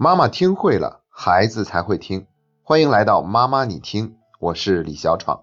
妈妈听会了，孩子才会听。欢迎来到妈妈你听，我是李小闯。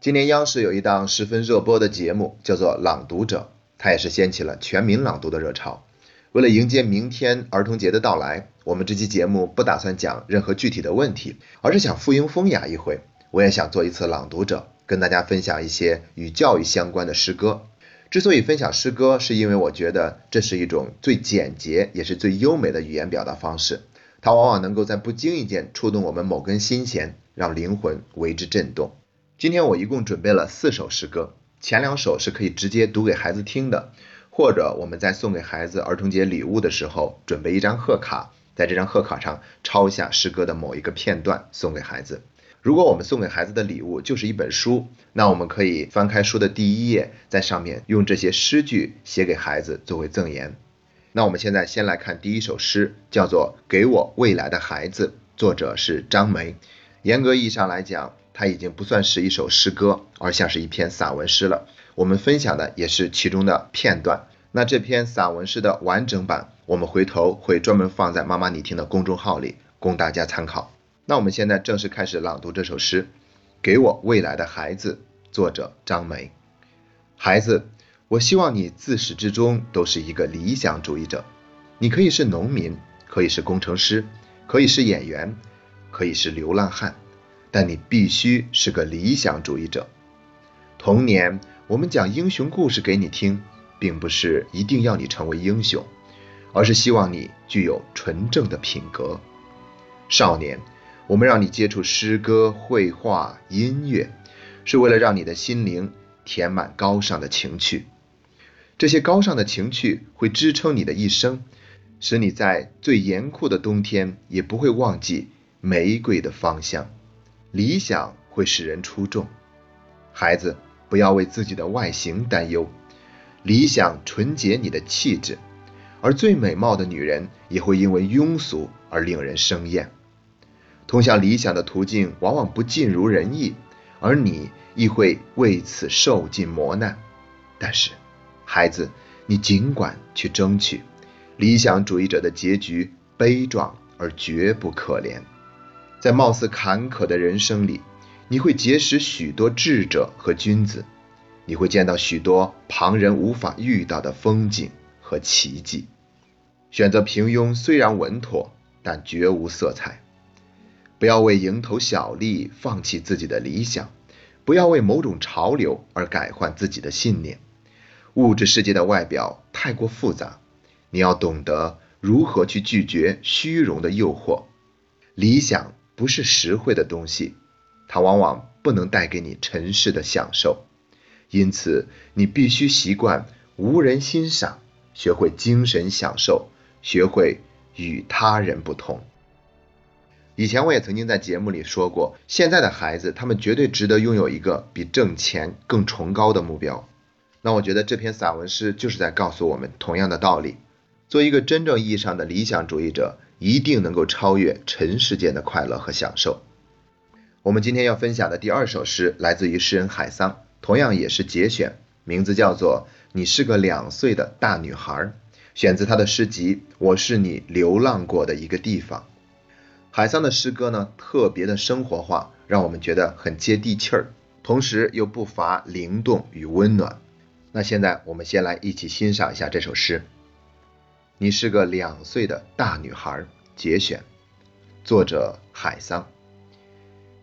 今年央视有一档十分热播的节目，叫做《朗读者》，它也是掀起了全民朗读的热潮。为了迎接明天儿童节的到来，我们这期节目不打算讲任何具体的问题，而是想附庸风雅一回。我也想做一次朗读者，跟大家分享一些与教育相关的诗歌。之所以分享诗歌，是因为我觉得这是一种最简洁也是最优美的语言表达方式。它往往能够在不经意间触动我们某根心弦，让灵魂为之震动。今天我一共准备了四首诗歌，前两首是可以直接读给孩子听的，或者我们在送给孩子儿童节礼物的时候，准备一张贺卡，在这张贺卡上抄下诗歌的某一个片段送给孩子。如果我们送给孩子的礼物就是一本书，那我们可以翻开书的第一页，在上面用这些诗句写给孩子作为赠言。那我们现在先来看第一首诗，叫做《给我未来的孩子》，作者是张梅。严格意义上来讲，它已经不算是一首诗歌，而像是一篇散文诗了。我们分享的也是其中的片段。那这篇散文诗的完整版，我们回头会专门放在妈妈你听的公众号里，供大家参考。那我们现在正式开始朗读这首诗，《给我未来的孩子》，作者张梅。孩子，我希望你自始至终都是一个理想主义者。你可以是农民，可以是工程师，可以是演员，可以是流浪汉，但你必须是个理想主义者。童年，我们讲英雄故事给你听，并不是一定要你成为英雄，而是希望你具有纯正的品格。少年。我们让你接触诗歌、绘画、音乐，是为了让你的心灵填满高尚的情趣。这些高尚的情趣会支撑你的一生，使你在最严酷的冬天也不会忘记玫瑰的芳香。理想会使人出众。孩子，不要为自己的外形担忧，理想纯洁你的气质，而最美貌的女人也会因为庸俗而令人生厌。通向理想的途径往往不尽如人意，而你亦会为此受尽磨难。但是，孩子，你尽管去争取。理想主义者的结局悲壮而绝不可怜。在貌似坎坷的人生里，你会结识许多智者和君子，你会见到许多旁人无法遇到的风景和奇迹。选择平庸虽然稳妥，但绝无色彩。不要为蝇头小利放弃自己的理想，不要为某种潮流而改换自己的信念。物质世界的外表太过复杂，你要懂得如何去拒绝虚荣的诱惑。理想不是实惠的东西，它往往不能带给你尘世的享受。因此，你必须习惯无人欣赏，学会精神享受，学会与他人不同。以前我也曾经在节目里说过，现在的孩子他们绝对值得拥有一个比挣钱更崇高的目标。那我觉得这篇散文诗就是在告诉我们同样的道理：做一个真正意义上的理想主义者，一定能够超越尘世间的快乐和享受。我们今天要分享的第二首诗来自于诗人海桑，同样也是节选，名字叫做《你是个两岁的大女孩》，选自他的诗集《我是你流浪过的一个地方》。海桑的诗歌呢，特别的生活化，让我们觉得很接地气儿，同时又不乏灵动与温暖。那现在我们先来一起欣赏一下这首诗。你是个两岁的大女孩，节选，作者海桑。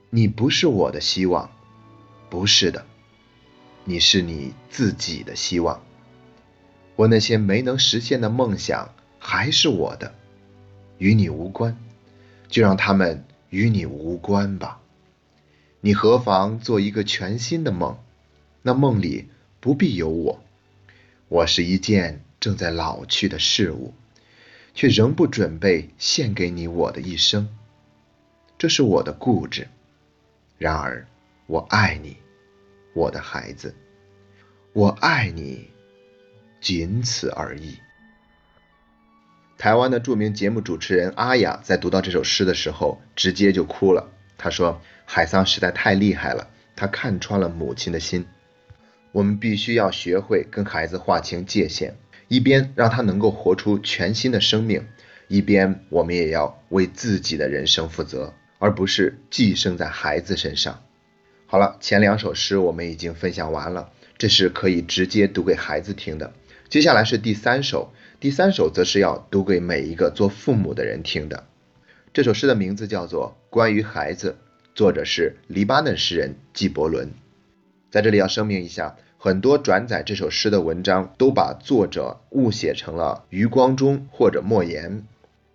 你不是我的希望，不是的，你是你自己的希望。我那些没能实现的梦想还是我的，与你无关。就让他们与你无关吧。你何妨做一个全新的梦？那梦里不必有我。我是一件正在老去的事物，却仍不准备献给你我的一生。这是我的固执。然而，我爱你，我的孩子。我爱你，仅此而已。台湾的著名节目主持人阿雅在读到这首诗的时候，直接就哭了。她说：“海桑实在太厉害了，他看穿了母亲的心。我们必须要学会跟孩子划清界限，一边让他能够活出全新的生命，一边我们也要为自己的人生负责，而不是寄生在孩子身上。好了，前两首诗我们已经分享完了，这是可以直接读给孩子听的。接下来是第三首，第三首则是要读给每一个做父母的人听的。这首诗的名字叫做《关于孩子》，作者是黎巴嫩诗人纪伯伦。在这里要声明一下，很多转载这首诗的文章都把作者误写成了余光中或者莫言。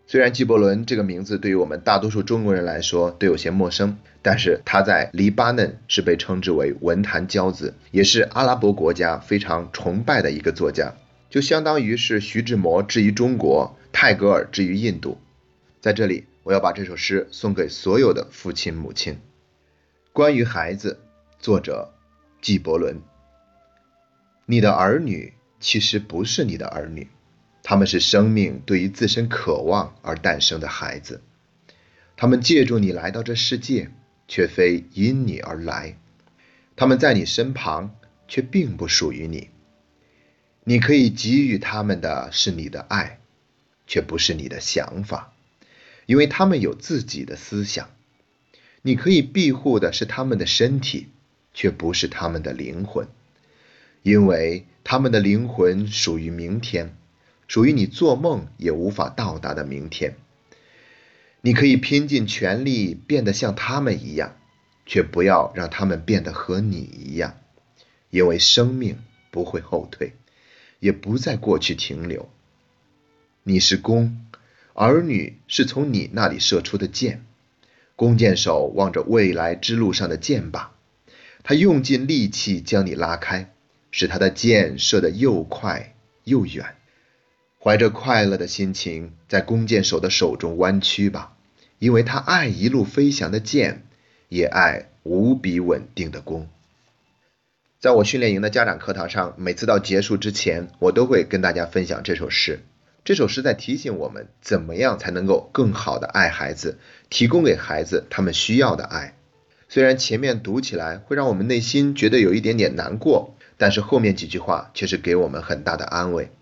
虽然纪伯伦这个名字对于我们大多数中国人来说都有些陌生，但是他在黎巴嫩是被称之为文坛骄子，也是阿拉伯国家非常崇拜的一个作家。就相当于是徐志摩之于中国，泰戈尔之于印度。在这里，我要把这首诗送给所有的父亲母亲。关于孩子，作者纪伯伦。你的儿女其实不是你的儿女，他们是生命对于自身渴望而诞生的孩子。他们借助你来到这世界，却非因你而来。他们在你身旁，却并不属于你。你可以给予他们的是你的爱，却不是你的想法，因为他们有自己的思想。你可以庇护的是他们的身体，却不是他们的灵魂，因为他们的灵魂属于明天，属于你做梦也无法到达的明天。你可以拼尽全力变得像他们一样，却不要让他们变得和你一样，因为生命不会后退。也不在过去停留。你是弓，儿女是从你那里射出的箭。弓箭手望着未来之路上的箭靶，他用尽力气将你拉开，使他的箭射得又快又远。怀着快乐的心情，在弓箭手的手中弯曲吧，因为他爱一路飞翔的箭，也爱无比稳定的弓。在我训练营的家长课堂上，每次到结束之前，我都会跟大家分享这首诗。这首诗在提醒我们，怎么样才能够更好的爱孩子，提供给孩子他们需要的爱。虽然前面读起来会让我们内心觉得有一点点难过，但是后面几句话却是给我们很大的安慰。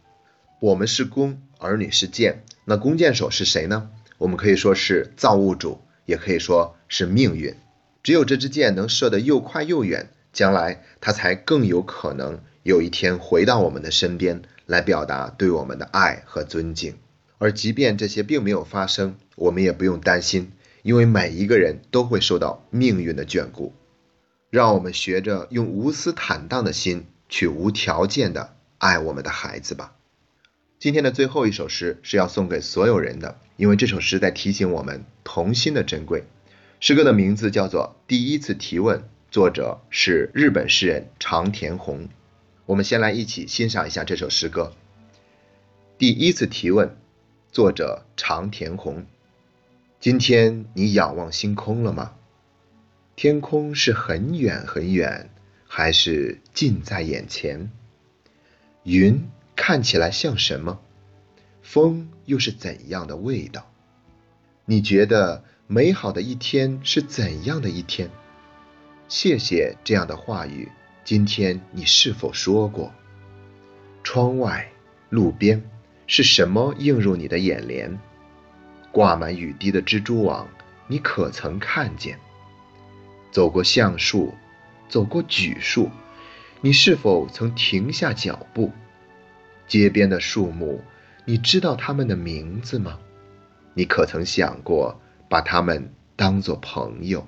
我们是弓，儿女是箭，那弓箭手是谁呢？我们可以说是造物主，也可以说是命运。只有这支箭能射得又快又远。将来他才更有可能有一天回到我们的身边，来表达对我们的爱和尊敬。而即便这些并没有发生，我们也不用担心，因为每一个人都会受到命运的眷顾。让我们学着用无私坦荡的心去无条件的爱我们的孩子吧。今天的最后一首诗是要送给所有人的，因为这首诗在提醒我们童心的珍贵。诗歌的名字叫做《第一次提问》。作者是日本诗人长田宏。我们先来一起欣赏一下这首诗歌。第一次提问，作者长田宏。今天你仰望星空了吗？天空是很远很远，还是近在眼前？云看起来像什么？风又是怎样的味道？你觉得美好的一天是怎样的一天？谢谢这样的话语。今天你是否说过？窗外、路边是什么映入你的眼帘？挂满雨滴的蜘蛛网，你可曾看见？走过橡树，走过榉树，你是否曾停下脚步？街边的树木，你知道它们的名字吗？你可曾想过把它们当作朋友？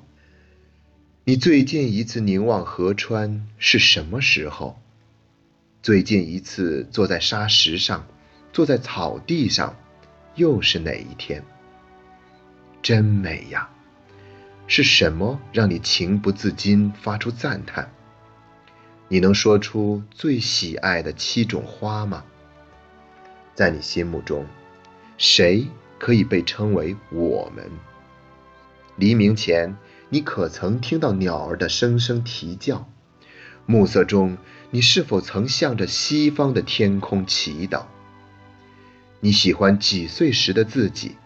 你最近一次凝望河川是什么时候？最近一次坐在沙石上，坐在草地上，又是哪一天？真美呀！是什么让你情不自禁发出赞叹？你能说出最喜爱的七种花吗？在你心目中，谁可以被称为我们？黎明前。你可曾听到鸟儿的声声啼叫？暮色中，你是否曾向着西方的天空祈祷？你喜欢几岁时的自己？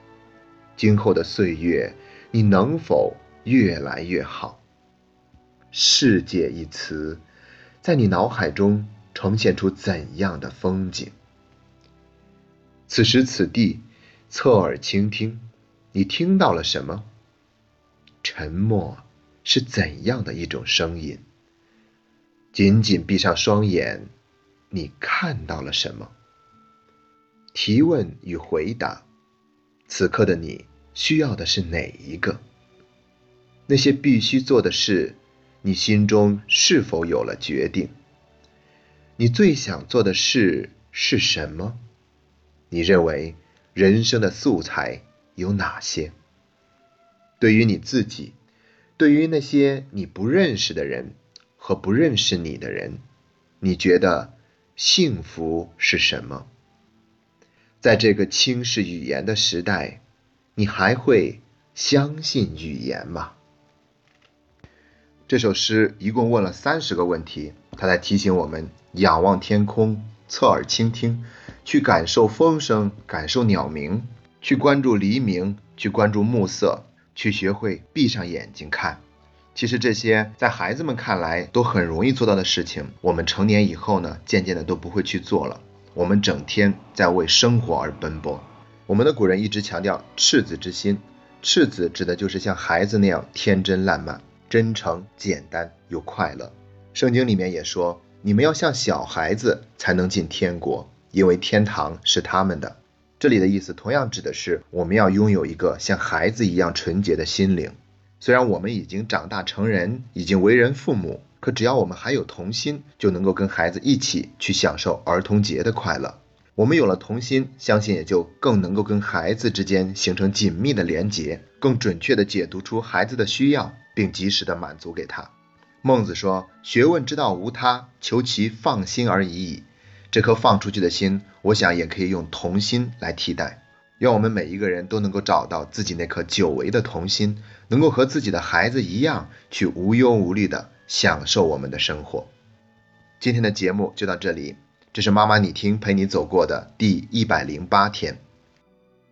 今后的岁月，你能否越来越好？世界一词，在你脑海中呈现出怎样的风景？此时此地，侧耳倾听，你听到了什么？沉默是怎样的一种声音？紧紧闭上双眼，你看到了什么？提问与回答，此刻的你需要的是哪一个？那些必须做的事，你心中是否有了决定？你最想做的事是什么？你认为人生的素材有哪些？对于你自己，对于那些你不认识的人和不认识你的人，你觉得幸福是什么？在这个轻视语言的时代，你还会相信语言吗？这首诗一共问了三十个问题，它在提醒我们：仰望天空，侧耳倾听，去感受风声，感受鸟鸣，去关注黎明，去关注暮色，去学会闭上眼睛看。其实这些在孩子们看来都很容易做到的事情，我们成年以后呢，渐渐的都不会去做了。我们整天在为生活而奔波。我们的古人一直强调赤子之心，赤子指的就是像孩子那样天真烂漫、真诚、简单又快乐。圣经里面也说，你们要像小孩子才能进天国，因为天堂是他们的。这里的意思同样指的是我们要拥有一个像孩子一样纯洁的心灵。虽然我们已经长大成人，已经为人父母。可只要我们还有童心，就能够跟孩子一起去享受儿童节的快乐。我们有了童心，相信也就更能够跟孩子之间形成紧密的连结，更准确地解读出孩子的需要，并及时地满足给他。孟子说：“学问之道无他，求其放心而已矣。”这颗放出去的心，我想也可以用童心来替代。愿我们每一个人都能够找到自己那颗久违的童心，能够和自己的孩子一样，去无忧无虑的。享受我们的生活。今天的节目就到这里，这是妈妈你听陪你走过的第一百零八天。